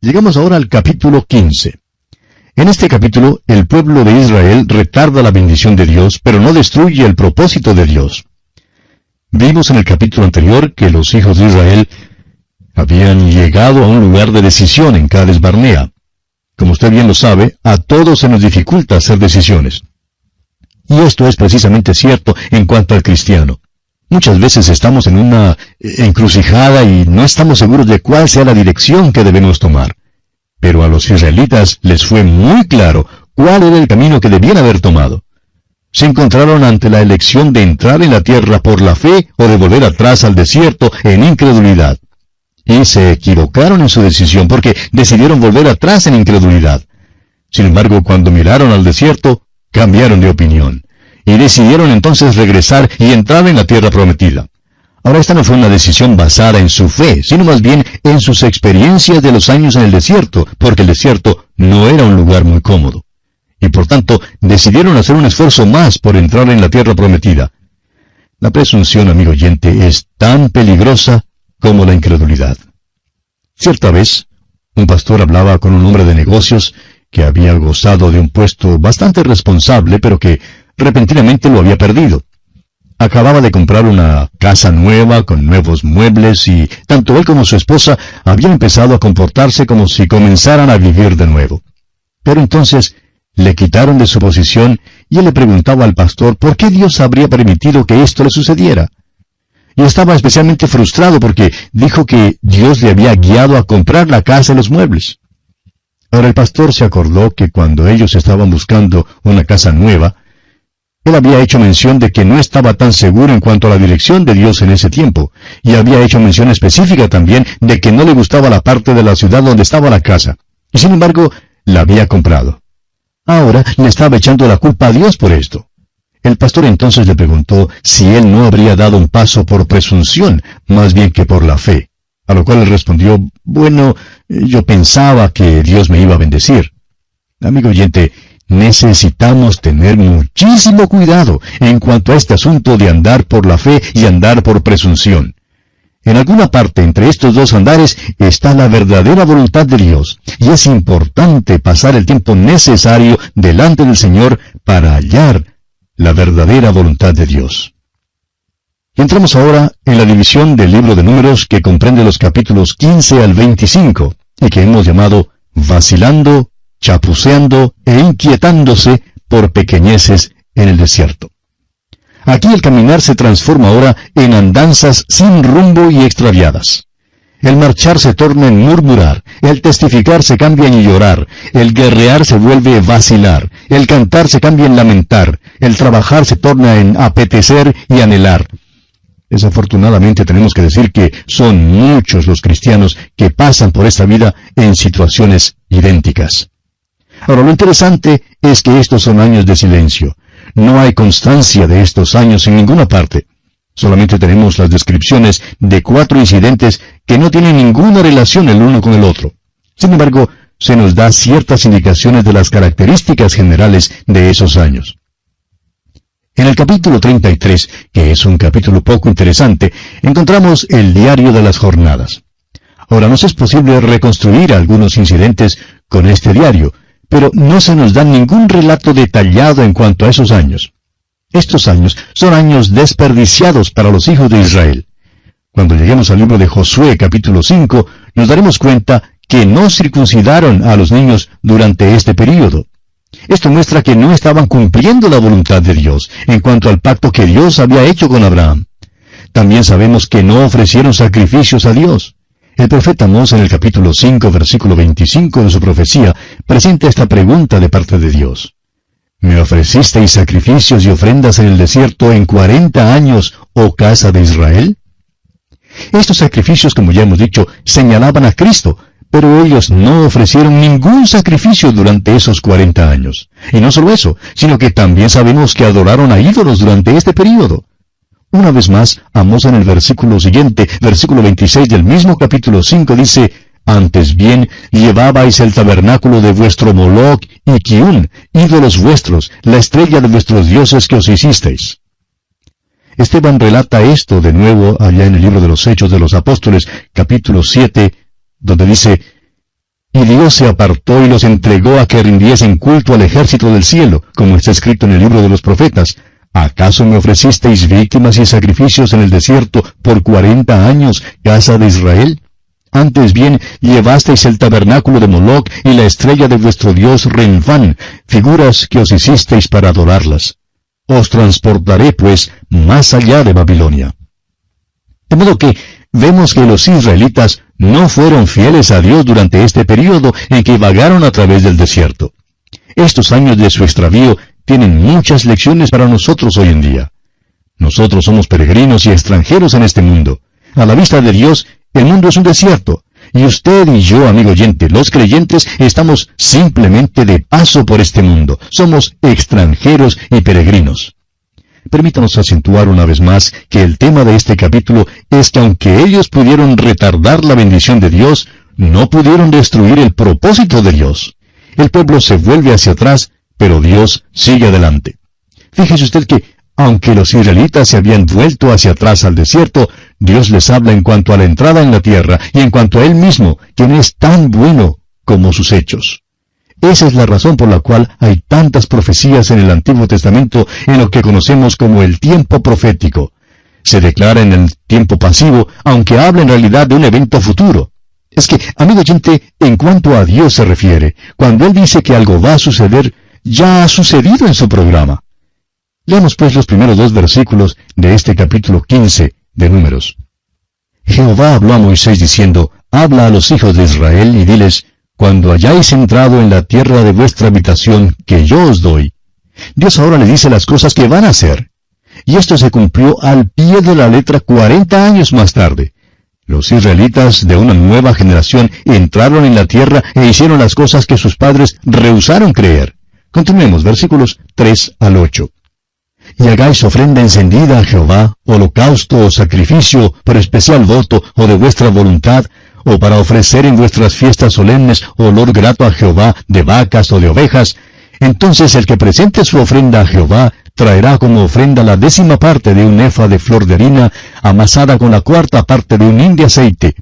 Llegamos ahora al capítulo 15. En este capítulo, el pueblo de Israel retarda la bendición de Dios, pero no destruye el propósito de Dios. Vimos en el capítulo anterior que los hijos de Israel habían llegado a un lugar de decisión en Cades Barnea. Como usted bien lo sabe, a todos se nos dificulta hacer decisiones. Y esto es precisamente cierto en cuanto al cristiano. Muchas veces estamos en una encrucijada y no estamos seguros de cuál sea la dirección que debemos tomar. Pero a los israelitas les fue muy claro cuál era el camino que debían haber tomado. Se encontraron ante la elección de entrar en la tierra por la fe o de volver atrás al desierto en incredulidad. Y se equivocaron en su decisión porque decidieron volver atrás en incredulidad. Sin embargo, cuando miraron al desierto, cambiaron de opinión. Y decidieron entonces regresar y entrar en la tierra prometida. Ahora esta no fue una decisión basada en su fe, sino más bien en sus experiencias de los años en el desierto, porque el desierto no era un lugar muy cómodo. Y por tanto decidieron hacer un esfuerzo más por entrar en la tierra prometida. La presunción, amigo oyente, es tan peligrosa como la incredulidad. Cierta vez, un pastor hablaba con un hombre de negocios que había gozado de un puesto bastante responsable, pero que repentinamente lo había perdido. Acababa de comprar una casa nueva con nuevos muebles y tanto él como su esposa habían empezado a comportarse como si comenzaran a vivir de nuevo. Pero entonces le quitaron de su posición y él le preguntaba al pastor por qué Dios habría permitido que esto le sucediera. Y estaba especialmente frustrado porque dijo que Dios le había guiado a comprar la casa y los muebles. Ahora el pastor se acordó que cuando ellos estaban buscando una casa nueva, él había hecho mención de que no estaba tan seguro en cuanto a la dirección de Dios en ese tiempo, y había hecho mención específica también de que no le gustaba la parte de la ciudad donde estaba la casa, y sin embargo la había comprado. Ahora le estaba echando la culpa a Dios por esto. El pastor entonces le preguntó si él no habría dado un paso por presunción, más bien que por la fe. A lo cual él respondió, bueno, yo pensaba que Dios me iba a bendecir. Amigo oyente, Necesitamos tener muchísimo cuidado en cuanto a este asunto de andar por la fe y andar por presunción. En alguna parte entre estos dos andares está la verdadera voluntad de Dios, y es importante pasar el tiempo necesario delante del Señor para hallar la verdadera voluntad de Dios. Entramos ahora en la división del libro de números que comprende los capítulos 15 al 25, y que hemos llamado Vacilando chapuceando e inquietándose por pequeñeces en el desierto. Aquí el caminar se transforma ahora en andanzas sin rumbo y extraviadas. El marchar se torna en murmurar, el testificar se cambia en llorar, el guerrear se vuelve vacilar, el cantar se cambia en lamentar, el trabajar se torna en apetecer y anhelar. Desafortunadamente tenemos que decir que son muchos los cristianos que pasan por esta vida en situaciones idénticas. Ahora, lo interesante es que estos son años de silencio. No hay constancia de estos años en ninguna parte. Solamente tenemos las descripciones de cuatro incidentes que no tienen ninguna relación el uno con el otro. Sin embargo, se nos da ciertas indicaciones de las características generales de esos años. En el capítulo 33, que es un capítulo poco interesante, encontramos el diario de las jornadas. Ahora, nos es posible reconstruir algunos incidentes con este diario, pero no se nos da ningún relato detallado en cuanto a esos años. Estos años son años desperdiciados para los hijos de Israel. Cuando lleguemos al libro de Josué capítulo 5, nos daremos cuenta que no circuncidaron a los niños durante este período. Esto muestra que no estaban cumpliendo la voluntad de Dios en cuanto al pacto que Dios había hecho con Abraham. También sabemos que no ofrecieron sacrificios a Dios. El profeta Amós en el capítulo 5, versículo 25 de su profecía presenta esta pregunta de parte de Dios. ¿Me ofrecisteis sacrificios y ofrendas en el desierto en cuarenta años, oh casa de Israel? Estos sacrificios, como ya hemos dicho, señalaban a Cristo, pero ellos no ofrecieron ningún sacrificio durante esos cuarenta años. Y no solo eso, sino que también sabemos que adoraron a ídolos durante este período. Una vez más, Amos en el versículo siguiente, versículo 26 del mismo capítulo 5 dice, Antes bien, llevabais el tabernáculo de vuestro Moloch y Kiun, ídolos vuestros, la estrella de vuestros dioses que os hicisteis. Esteban relata esto de nuevo allá en el libro de los Hechos de los Apóstoles, capítulo 7, donde dice, y Dios se apartó y los entregó a que rindiesen culto al ejército del cielo, como está escrito en el libro de los profetas. ¿Acaso me ofrecisteis víctimas y sacrificios en el desierto por cuarenta años, casa de Israel? Antes bien, llevasteis el tabernáculo de Moloch y la estrella de vuestro dios Renfán, figuras que os hicisteis para adorarlas. Os transportaré, pues, más allá de Babilonia. De modo que vemos que los israelitas no fueron fieles a Dios durante este período en que vagaron a través del desierto. Estos años de su extravío tienen muchas lecciones para nosotros hoy en día. Nosotros somos peregrinos y extranjeros en este mundo. A la vista de Dios, el mundo es un desierto. Y usted y yo, amigo oyente, los creyentes, estamos simplemente de paso por este mundo. Somos extranjeros y peregrinos. Permítanos acentuar una vez más que el tema de este capítulo es que aunque ellos pudieron retardar la bendición de Dios, no pudieron destruir el propósito de Dios. El pueblo se vuelve hacia atrás, pero Dios sigue adelante. Fíjese usted que, aunque los israelitas se habían vuelto hacia atrás al desierto, Dios les habla en cuanto a la entrada en la tierra y en cuanto a Él mismo, quien es tan bueno como sus hechos. Esa es la razón por la cual hay tantas profecías en el Antiguo Testamento en lo que conocemos como el tiempo profético. Se declara en el tiempo pasivo, aunque habla en realidad de un evento futuro. Es que, amigo oyente, en cuanto a Dios se refiere, cuando Él dice que algo va a suceder, ya ha sucedido en su programa. Leamos pues los primeros dos versículos de este capítulo 15 de Números. Jehová habló a Moisés diciendo, Habla a los hijos de Israel y diles, cuando hayáis entrado en la tierra de vuestra habitación que yo os doy. Dios ahora le dice las cosas que van a hacer. Y esto se cumplió al pie de la letra cuarenta años más tarde. Los israelitas de una nueva generación entraron en la tierra e hicieron las cosas que sus padres rehusaron creer. Continuemos versículos 3 al 8. Y hagáis ofrenda encendida a Jehová, holocausto o sacrificio por especial voto o de vuestra voluntad, o para ofrecer en vuestras fiestas solemnes olor grato a Jehová de vacas o de ovejas, entonces el que presente su ofrenda a Jehová traerá como ofrenda la décima parte de un efa de flor de harina amasada con la cuarta parte de un hin de aceite.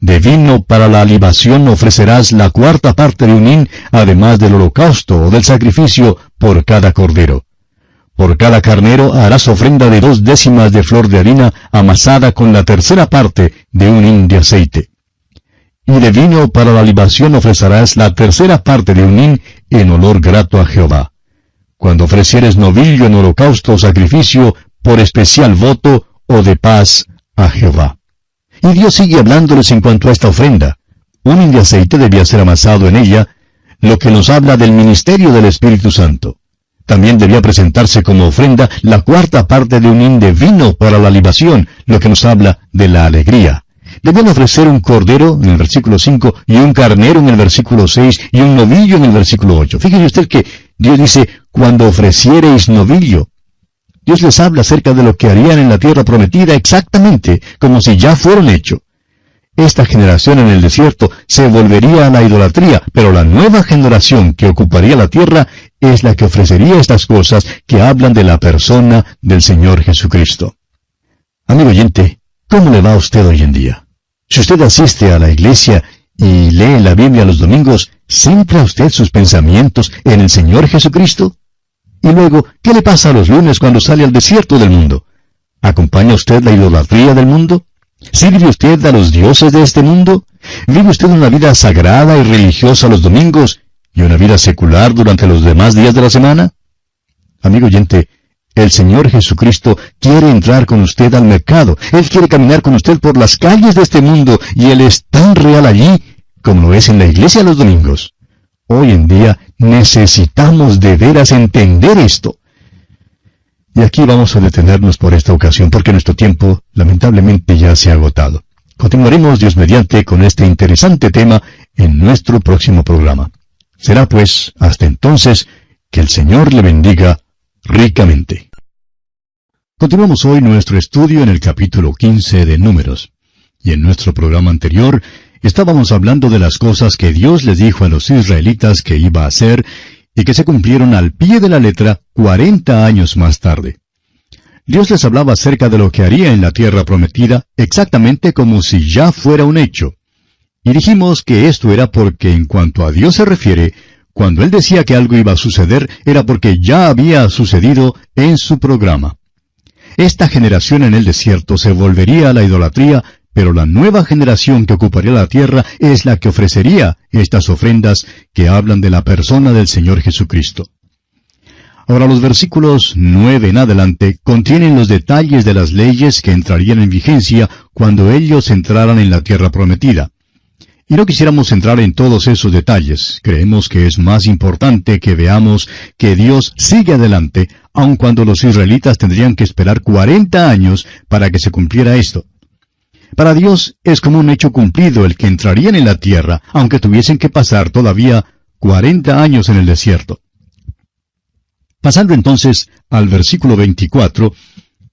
De vino para la libación ofrecerás la cuarta parte de un hin, además del holocausto o del sacrificio por cada cordero. Por cada carnero harás ofrenda de dos décimas de flor de harina amasada con la tercera parte de un hin de aceite y de vino para la libación ofrecerás la tercera parte de un hin en olor grato a Jehová. Cuando ofrecieres novillo en holocausto o sacrificio, por especial voto o de paz a Jehová. Y Dios sigue hablándoles en cuanto a esta ofrenda. Un hin de aceite debía ser amasado en ella, lo que nos habla del ministerio del Espíritu Santo. También debía presentarse como ofrenda la cuarta parte de un hin de vino para la libación, lo que nos habla de la alegría. Debían ofrecer un cordero en el versículo 5 y un carnero en el versículo 6 y un novillo en el versículo 8. Fíjese usted que Dios dice, cuando ofreciereis novillo. Dios les habla acerca de lo que harían en la tierra prometida exactamente como si ya fueron hecho. Esta generación en el desierto se volvería a la idolatría, pero la nueva generación que ocuparía la tierra es la que ofrecería estas cosas que hablan de la persona del Señor Jesucristo. Amigo oyente, ¿cómo le va a usted hoy en día? Si usted asiste a la iglesia y lee la Biblia los domingos, ¿centra usted sus pensamientos en el Señor Jesucristo? Y luego, ¿qué le pasa a los lunes cuando sale al desierto del mundo? ¿Acompaña usted la idolatría del mundo? ¿Sirve usted a los dioses de este mundo? ¿Vive usted una vida sagrada y religiosa los domingos y una vida secular durante los demás días de la semana? Amigo oyente, el Señor Jesucristo quiere entrar con usted al mercado. Él quiere caminar con usted por las calles de este mundo y Él es tan real allí como lo es en la iglesia los domingos. Hoy en día necesitamos de veras entender esto. Y aquí vamos a detenernos por esta ocasión porque nuestro tiempo lamentablemente ya se ha agotado. Continuaremos Dios mediante con este interesante tema en nuestro próximo programa. Será pues hasta entonces que el Señor le bendiga ricamente. Continuamos hoy nuestro estudio en el capítulo 15 de Números. Y en nuestro programa anterior estábamos hablando de las cosas que Dios les dijo a los israelitas que iba a hacer y que se cumplieron al pie de la letra 40 años más tarde. Dios les hablaba acerca de lo que haría en la tierra prometida exactamente como si ya fuera un hecho. Y dijimos que esto era porque en cuanto a Dios se refiere, cuando Él decía que algo iba a suceder, era porque ya había sucedido en su programa. Esta generación en el desierto se volvería a la idolatría, pero la nueva generación que ocuparía la tierra es la que ofrecería estas ofrendas que hablan de la persona del Señor Jesucristo. Ahora los versículos nueve en adelante contienen los detalles de las leyes que entrarían en vigencia cuando ellos entraran en la tierra prometida. Y no quisiéramos entrar en todos esos detalles. Creemos que es más importante que veamos que Dios sigue adelante, aun cuando los israelitas tendrían que esperar cuarenta años para que se cumpliera esto. Para Dios es como un hecho cumplido el que entrarían en la tierra, aunque tuviesen que pasar todavía cuarenta años en el desierto. Pasando entonces al versículo 24,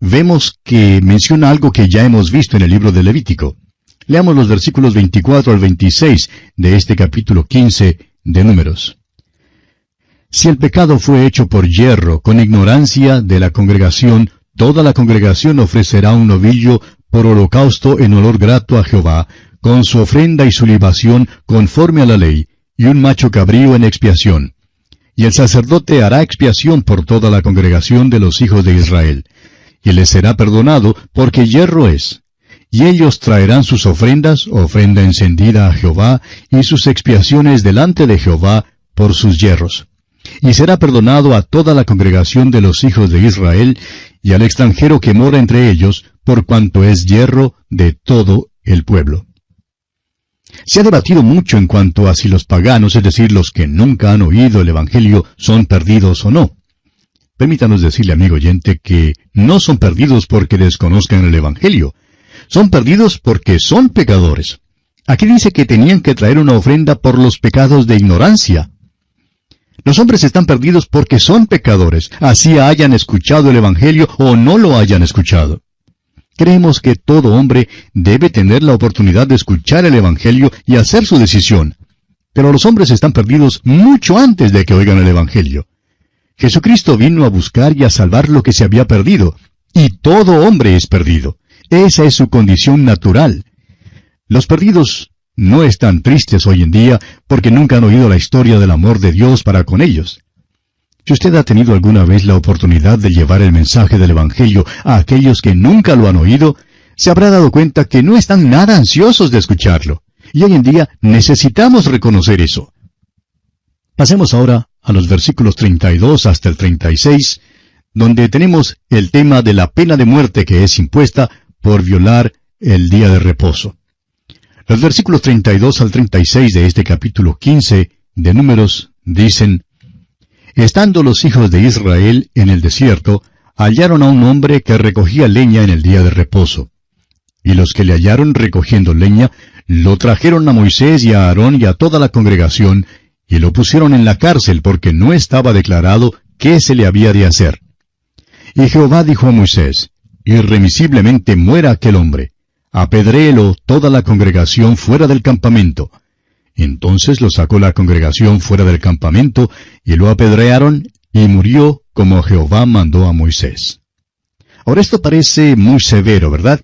vemos que menciona algo que ya hemos visto en el libro de Levítico. Leamos los versículos 24 al 26 de este capítulo 15 de Números. Si el pecado fue hecho por hierro, con ignorancia de la congregación, toda la congregación ofrecerá un novillo por holocausto en olor grato a Jehová, con su ofrenda y su libación conforme a la ley, y un macho cabrío en expiación. Y el sacerdote hará expiación por toda la congregación de los hijos de Israel. Y les será perdonado, porque hierro es. Y ellos traerán sus ofrendas, ofrenda encendida a Jehová, y sus expiaciones delante de Jehová por sus hierros. Y será perdonado a toda la congregación de los hijos de Israel, y al extranjero que mora entre ellos, por cuanto es hierro de todo el pueblo. Se ha debatido mucho en cuanto a si los paganos, es decir, los que nunca han oído el Evangelio, son perdidos o no. Permítanos decirle, amigo oyente, que no son perdidos porque desconozcan el Evangelio. Son perdidos porque son pecadores. Aquí dice que tenían que traer una ofrenda por los pecados de ignorancia. Los hombres están perdidos porque son pecadores, así hayan escuchado el Evangelio o no lo hayan escuchado. Creemos que todo hombre debe tener la oportunidad de escuchar el Evangelio y hacer su decisión. Pero los hombres están perdidos mucho antes de que oigan el Evangelio. Jesucristo vino a buscar y a salvar lo que se había perdido, y todo hombre es perdido. Esa es su condición natural. Los perdidos no están tristes hoy en día porque nunca han oído la historia del amor de Dios para con ellos. Si usted ha tenido alguna vez la oportunidad de llevar el mensaje del Evangelio a aquellos que nunca lo han oído, se habrá dado cuenta que no están nada ansiosos de escucharlo. Y hoy en día necesitamos reconocer eso. Pasemos ahora a los versículos 32 hasta el 36, donde tenemos el tema de la pena de muerte que es impuesta por violar el día de reposo. Los versículos 32 al 36 de este capítulo 15 de Números dicen, Estando los hijos de Israel en el desierto, hallaron a un hombre que recogía leña en el día de reposo. Y los que le hallaron recogiendo leña, lo trajeron a Moisés y a Aarón y a toda la congregación, y lo pusieron en la cárcel porque no estaba declarado qué se le había de hacer. Y Jehová dijo a Moisés, Irremisiblemente muera aquel hombre, apedréelo toda la congregación fuera del campamento, entonces lo sacó la congregación fuera del campamento, y lo apedrearon, y murió como Jehová mandó a Moisés. Ahora esto parece muy severo, ¿verdad?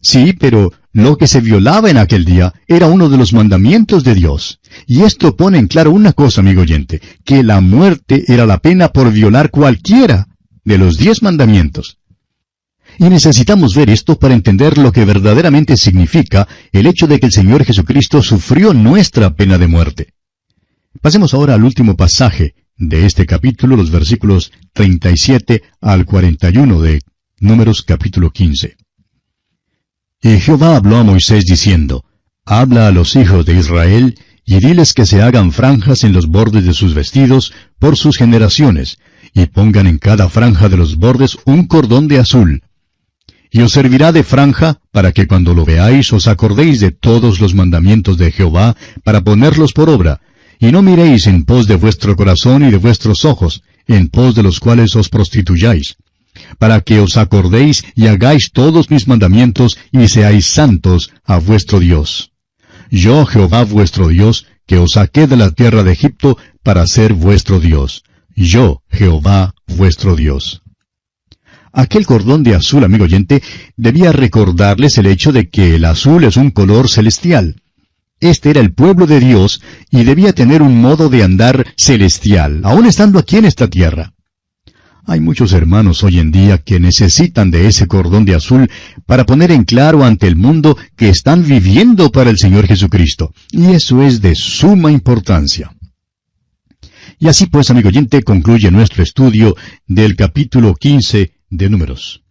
Sí, pero lo que se violaba en aquel día era uno de los mandamientos de Dios. Y esto pone en claro una cosa, amigo oyente, que la muerte era la pena por violar cualquiera de los diez mandamientos. Y necesitamos ver esto para entender lo que verdaderamente significa el hecho de que el Señor Jesucristo sufrió nuestra pena de muerte. Pasemos ahora al último pasaje de este capítulo, los versículos 37 al 41 de Números capítulo 15. Y Jehová habló a Moisés diciendo, Habla a los hijos de Israel, y diles que se hagan franjas en los bordes de sus vestidos por sus generaciones, y pongan en cada franja de los bordes un cordón de azul, y os servirá de franja, para que cuando lo veáis os acordéis de todos los mandamientos de Jehová, para ponerlos por obra, y no miréis en pos de vuestro corazón y de vuestros ojos, en pos de los cuales os prostituyáis, para que os acordéis y hagáis todos mis mandamientos y seáis santos a vuestro Dios. Yo, Jehová vuestro Dios, que os saqué de la tierra de Egipto para ser vuestro Dios. Yo, Jehová vuestro Dios. Aquel cordón de azul, amigo oyente, debía recordarles el hecho de que el azul es un color celestial. Este era el pueblo de Dios y debía tener un modo de andar celestial, aun estando aquí en esta tierra. Hay muchos hermanos hoy en día que necesitan de ese cordón de azul para poner en claro ante el mundo que están viviendo para el Señor Jesucristo, y eso es de suma importancia. Y así pues, amigo oyente, concluye nuestro estudio del capítulo 15 de Números.